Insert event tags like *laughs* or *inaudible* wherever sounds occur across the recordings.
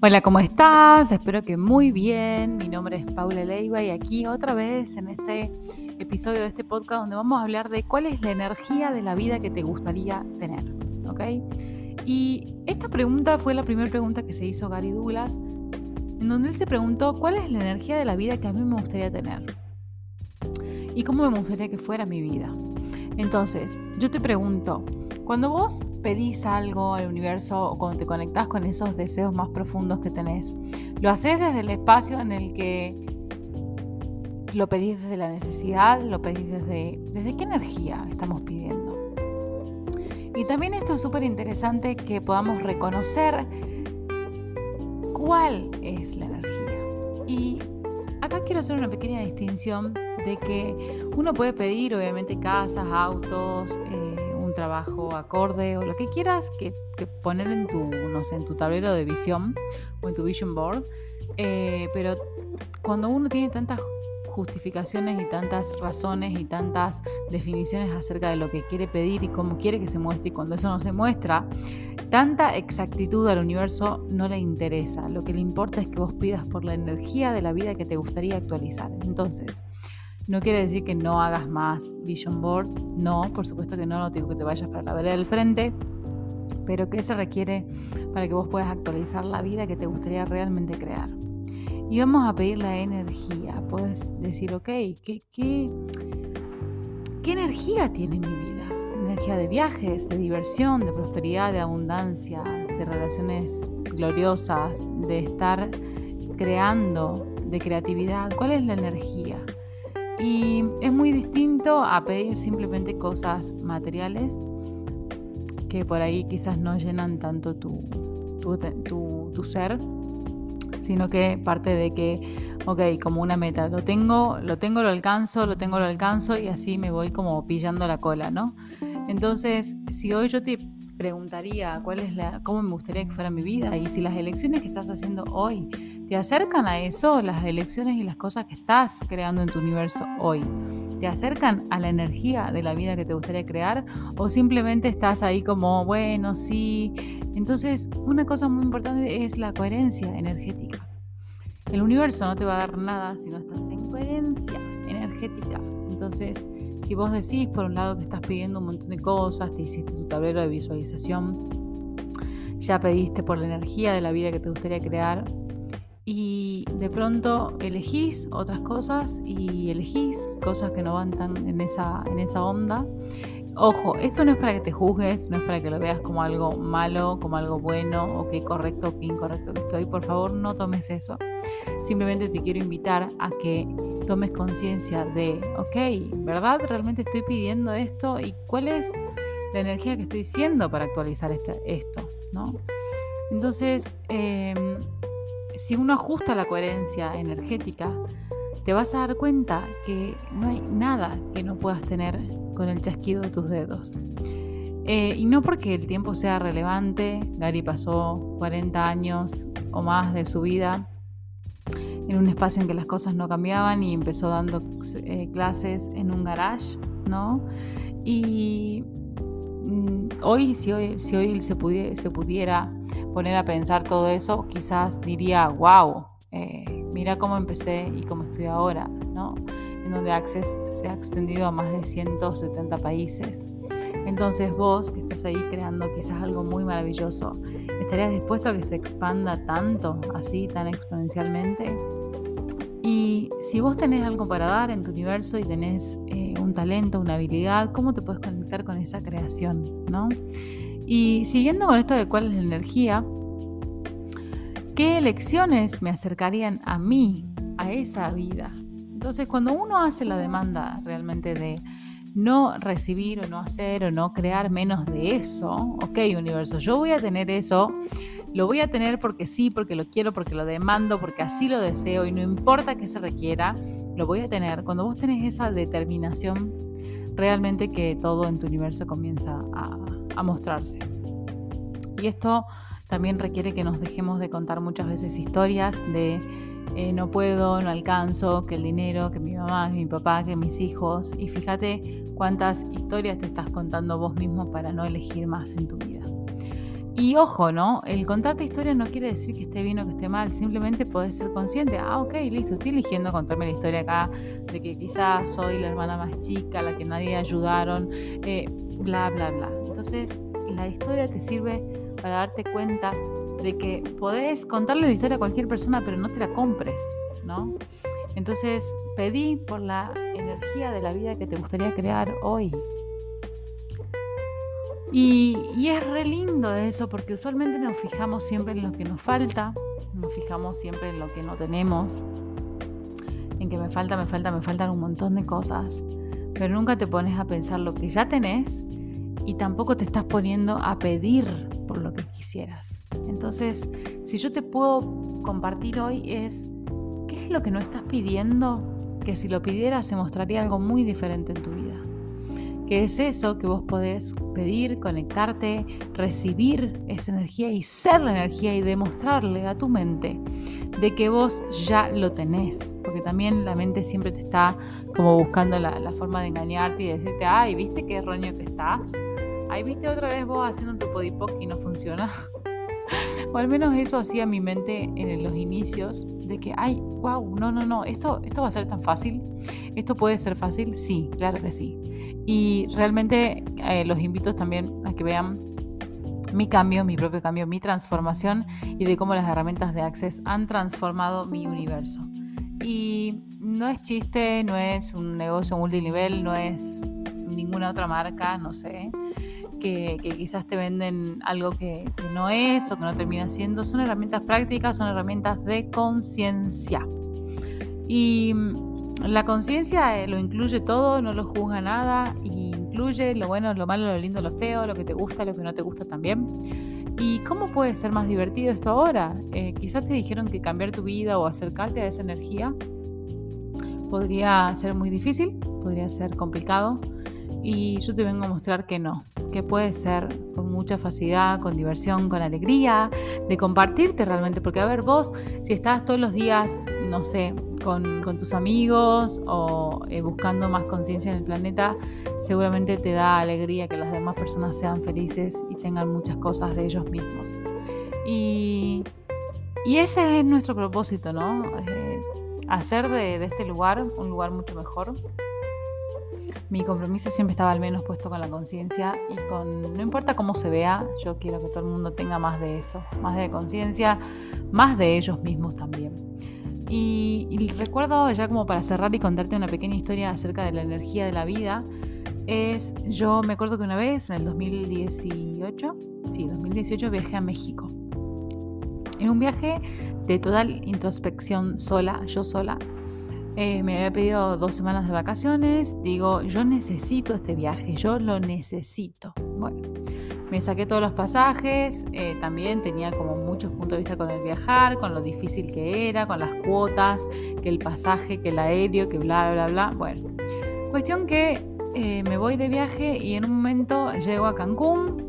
Hola, ¿cómo estás? Espero que muy bien. Mi nombre es Paula Leiva y aquí otra vez en este episodio de este podcast donde vamos a hablar de cuál es la energía de la vida que te gustaría tener. ¿Ok? Y esta pregunta fue la primera pregunta que se hizo Gary Douglas, en donde él se preguntó cuál es la energía de la vida que a mí me gustaría tener y cómo me gustaría que fuera mi vida. Entonces, yo te pregunto, cuando vos pedís algo al universo o cuando te conectás con esos deseos más profundos que tenés, ¿lo haces desde el espacio en el que lo pedís desde la necesidad? ¿Lo pedís desde, desde qué energía estamos pidiendo? Y también esto es súper interesante que podamos reconocer cuál es la energía. Y acá quiero hacer una pequeña distinción de que uno puede pedir obviamente casas, autos, eh, trabajo acorde o lo que quieras que, poner en tu, no sé, en tu tablero de visión o en tu vision board. Eh, pero cuando uno tiene tantas justificaciones y tantas razones y tantas definiciones acerca de lo que quiere pedir y cómo quiere que se muestre y cuando eso no se muestra, tanta exactitud al universo no le interesa. Lo que le importa es que vos pidas por la energía de la vida que te gustaría actualizar. Entonces, no quiere decir que no hagas más vision board, no, por supuesto que no, no digo que te vayas para la vereda del frente, pero ¿qué se requiere para que vos puedas actualizar la vida que te gustaría realmente crear? Y vamos a pedir la energía. Puedes decir, ok, ¿qué, qué, qué energía tiene mi vida? Energía de viajes, de diversión, de prosperidad, de abundancia, de relaciones gloriosas, de estar creando, de creatividad. ¿Cuál es la energía? Y es muy distinto a pedir simplemente cosas materiales que por ahí quizás no llenan tanto tu, tu, ser, sino que parte de que, ok, como una meta, lo tengo, lo tengo, lo alcanzo, lo tengo, lo alcanzo y así me voy como pillando la cola, ¿no? Entonces, si hoy yo te preguntaría cuál es la, cómo me gustaría que fuera mi vida y si las elecciones que estás haciendo hoy te acercan a eso, las elecciones y las cosas que estás creando en tu universo hoy, te acercan a la energía de la vida que te gustaría crear o simplemente estás ahí como, bueno, sí. Entonces, una cosa muy importante es la coherencia energética. El universo no te va a dar nada si no estás en coherencia energética. Entonces, si vos decís por un lado que estás pidiendo un montón de cosas, te hiciste tu tablero de visualización, ya pediste por la energía de la vida que te gustaría crear y de pronto elegís otras cosas y elegís cosas que no van tan en esa, en esa onda. Ojo, esto no es para que te juzgues, no es para que lo veas como algo malo, como algo bueno, o qué correcto o qué incorrecto que estoy. Por favor, no tomes eso. Simplemente te quiero invitar a que tomes conciencia de, ok, ¿verdad? ¿Realmente estoy pidiendo esto? ¿Y cuál es la energía que estoy siendo para actualizar este, esto? ¿no? Entonces, em, si uno ajusta la coherencia energética, te vas a dar cuenta que no hay nada que no puedas tener con el chasquido de tus dedos. Eh, y no porque el tiempo sea relevante, Gary pasó 40 años o más de su vida en un espacio en que las cosas no cambiaban y empezó dando eh, clases en un garage, ¿no? Y hoy, si hoy, si hoy se, se, pudiera poner a pensar todo eso, quizás diría, wow, eh, mira cómo empecé y cómo estoy ahora, ¿no? En donde Access se ha extendido a más de 170 países. Entonces vos, que estás ahí creando quizás algo muy maravilloso, ¿estarías dispuesto a que se expanda tanto, así, tan exponencialmente? Y si vos tenés algo para dar en tu universo y tenés eh, talento, una habilidad, ¿cómo te puedes conectar con esa creación? ¿no? Y siguiendo con esto de cuál es la energía, ¿qué elecciones me acercarían a mí, a esa vida? Entonces, cuando uno hace la demanda realmente de no recibir o no hacer o no crear menos de eso, ok universo, yo voy a tener eso, lo voy a tener porque sí, porque lo quiero, porque lo demando, porque así lo deseo y no importa que se requiera, lo voy a tener. Cuando vos tenés esa determinación, realmente que todo en tu universo comienza a, mostrarse. Y esto también requiere que nos dejemos de contar muchas veces historias de eh, no puedo, no alcanzo, que el dinero, que mi mamá, que mi papá, que mis hijos. Y fíjate cuántas historias te estás contando vos mismo para no elegir más en tu vida. Y ojo, ¿no? El contarte historias no quiere decir que esté bien o que esté mal, simplemente podés ser consciente. Ah, ok, listo, estoy eligiendo contarme la historia acá de que quizás soy la hermana más chica, la que nadie ayudaron, eh, bla, bla, bla. Entonces, la historia te sirve para darte cuenta de que podés contarle la historia a cualquier persona, pero no te la compres, ¿no? Entonces, pedí por la energía de la vida que te gustaría crear hoy. Y, es re lindo eso, porque usualmente nos fijamos siempre en lo que nos falta, nos fijamos siempre en lo que no tenemos, en que me falta, me falta, me faltan un montón de cosas, pero nunca te pones a pensar lo que ya tenés y tampoco te estás poniendo a pedir por lo que quisieras. Entonces, si yo te puedo compartir hoy es, ¿qué es lo que no estás pidiendo? Que si lo pidieras se mostraría algo muy diferente en tu vida que es eso que vos podés pedir, conectarte, recibir esa energía y ser la energía y demostrarle a tu mente de que vos ya lo tenés, porque también la mente siempre te está como buscando la, forma de engañarte y decirte, ay, ¿viste qué roño que estás? Ay, ¿viste otra vez vos haciendo tu podipoc y no funciona? *laughs* o al menos eso hacía mi mente en los inicios, de que, ay, wow, no, no, no, esto, esto va a ser tan fácil, esto puede ser fácil, sí, claro que sí. Y realmente eh, los invito también a que vean mi cambio, mi propio cambio, mi transformación y de cómo las herramientas de Access han transformado mi universo. Y no es chiste, no es un negocio multinivel, no es ninguna otra marca, no sé, que, quizás te venden algo que, que, no es o que no termina siendo. Son herramientas prácticas, son herramientas de conciencia. Y la conciencia eh, lo incluye todo, no lo juzga nada, y incluye lo bueno, lo malo, lo lindo, lo feo, lo que te gusta, lo que no te gusta también. ¿Y cómo puede ser más divertido esto ahora? Eh, quizás te dijeron que cambiar tu vida o acercarte a esa energía podría ser muy difícil, podría ser complicado, y yo te vengo a mostrar que no, que puede ser con mucha facilidad, con diversión, con alegría, de compartirte realmente, porque a ver, vos, si estás todos los días, no sé, con, tus amigos o eh, buscando más conciencia en el planeta, seguramente te da alegría que las demás personas sean felices y tengan muchas cosas de ellos mismos. Y, ese es nuestro propósito, ¿no? Eh, hacer de, de este lugar un lugar mucho mejor mi compromiso siempre estaba al menos puesto con la conciencia y con, no importa cómo se vea, yo quiero que todo el mundo tenga más de eso, más de conciencia, más de ellos mismos también. Y, recuerdo, ya como para cerrar y contarte una pequeña historia acerca de la energía de la vida, es, yo me acuerdo que una vez, en el 2018, sí, 2018 viajé a México. En un viaje de total introspección sola, yo sola, eh, me había pedido dos semanas de vacaciones. Digo, yo necesito este viaje, yo lo necesito. Bueno, me saqué todos los pasajes, eh, también tenía como muchos puntos de vista con el viajar, con lo difícil que era, con las cuotas, que el pasaje, que el aéreo, que bla, bla, bla. Bueno, cuestión que eh, me voy de viaje y en un momento llego a Cancún,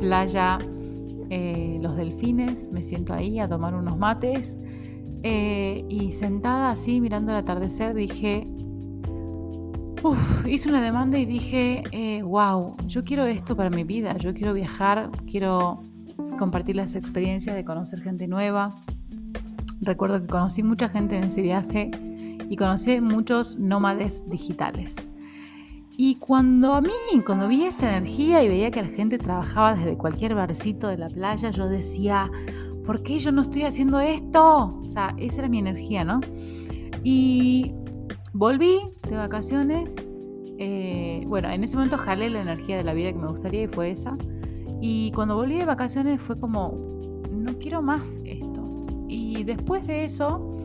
playa, los delfines, me siento ahí a tomar unos mates eh, y sentada así mirando el atardecer dije, hice una demanda y dije, wow, eh, yo quiero esto para mi vida, yo quiero viajar, quiero compartir las experiencias de conocer gente nueva. Recuerdo que conocí mucha gente en ese viaje y conocí muchos nómades digitales. Y cuando a mí, cuando vi esa energía y veía que la gente trabajaba desde cualquier barcito de la playa, yo decía, ¿por qué yo no estoy haciendo esto? O sea, esa era mi energía, ¿no? Y volví de vacaciones. Eh, bueno, en ese momento jalé la energía de la vida que me gustaría y fue esa. Y cuando volví de vacaciones fue como, no quiero más esto. Y después de eso,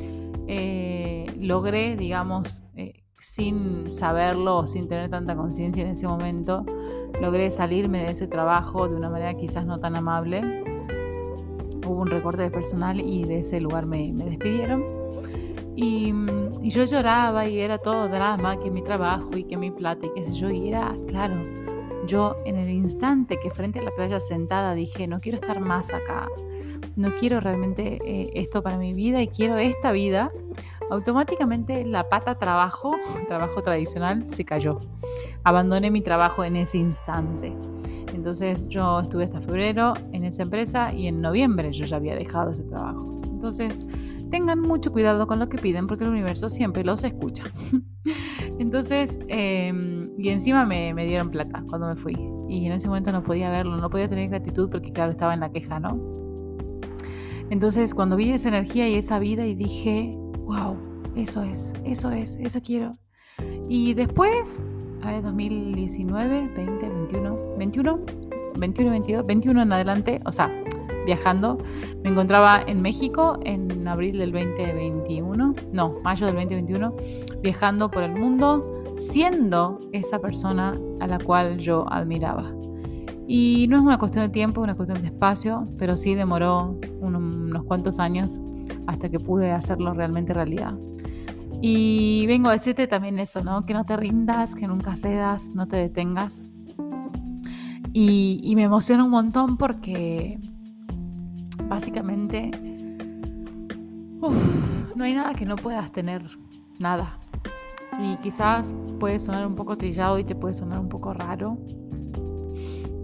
eh, logré, digamos, eh, sin saberlo sin tener tanta conciencia en ese momento, logré salirme de ese trabajo de una manera quizás no tan amable hubo un recorte de personal y de ese lugar me, despidieron. Y, yo lloraba y era todo drama, que mi trabajo y que mi plata y qué sé yo. Y era, claro, yo en el instante que frente a la playa sentada dije, no quiero estar más acá, no quiero realmente eh, esto para mi vida y quiero esta vida, automáticamente la pata trabajo, *laughs* trabajo tradicional, se cayó. Abandoné mi trabajo en ese instante. Entonces yo estuve hasta febrero en esa empresa y en noviembre yo ya había dejado ese trabajo. Entonces tengan mucho cuidado con lo que piden porque el universo siempre los escucha. *laughs* Entonces, em, y encima me, me, dieron plata cuando me fui. Y en ese momento no podía verlo, no podía tener gratitud porque claro, estaba en la queja, ¿no? Entonces, cuando vi esa energía y esa vida y dije, wow, eso es, eso es, eso quiero. Y después, a ver, 2019, 20, 21, 21, 21, 22, 21 en adelante, o sea, viajando. Me encontraba en México en abril del 2021, no, mayo del 2021, viajando por el mundo, siendo esa persona a la cual yo admiraba. Y no es una cuestión de tiempo, una cuestión de espacio, pero sí demoró unos cuantos años hasta que pude hacerlo realmente realidad. Y vengo a decirte también eso, ¿no? Que no te rindas, que nunca cedas, no te detengas. Y, me emociona un montón porque básicamente no hay nada que no puedas tener, nada. Y quizás puede sonar un poco trillado y te puede sonar un poco raro,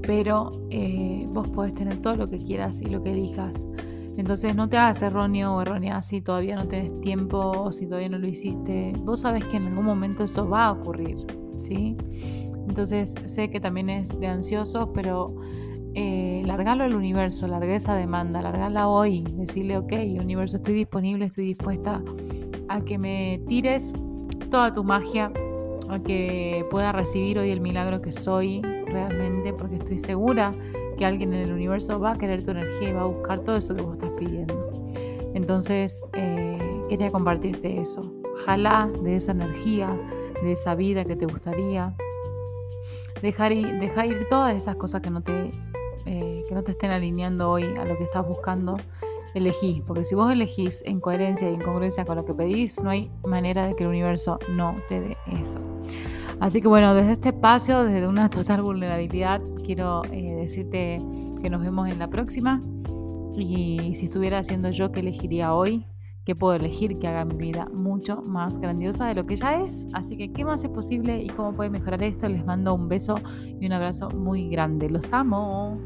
pero eh, vos podés tener todo lo que quieras y lo que elijas. Entonces no te hagas erróneo o errónea si todavía no tenés tiempo o si todavía no lo hiciste. Vos sabes que en algún momento eso va a ocurrir, ¿sí? Entonces sé que también es de ansiosos, pero eh, largarlo al universo, larga esa demanda, largarla hoy, decirle, ok, universo, estoy disponible, estoy dispuesta a que me tires toda tu magia, a que pueda recibir hoy el milagro que soy realmente, porque estoy segura alguien en el universo va a querer tu energía y va a buscar todo eso que vos estás pidiendo. Entonces, eh, quería compartirte eso. Ojalá de esa energía, de esa vida que te gustaría. Dejar ir, dejar ir todas esas cosas que no te eh, que no te estén alineando hoy a lo que estás buscando, elegí. Porque si vos elegís en coherencia y en congruencia con lo que pedís, no hay manera de que el universo no te dé eso. Así que bueno, desde este espacio, desde una *laughs* total vulnerabilidad, quiero eh, decirte que nos vemos en la próxima. Y si estuviera haciendo yo, ¿qué elegiría hoy? que puedo elegir que haga mi vida mucho más grandiosa de lo que ya es. Así que, ¿qué más es posible y cómo puede mejorar esto? Les mando un beso y un abrazo muy grande. Los amo.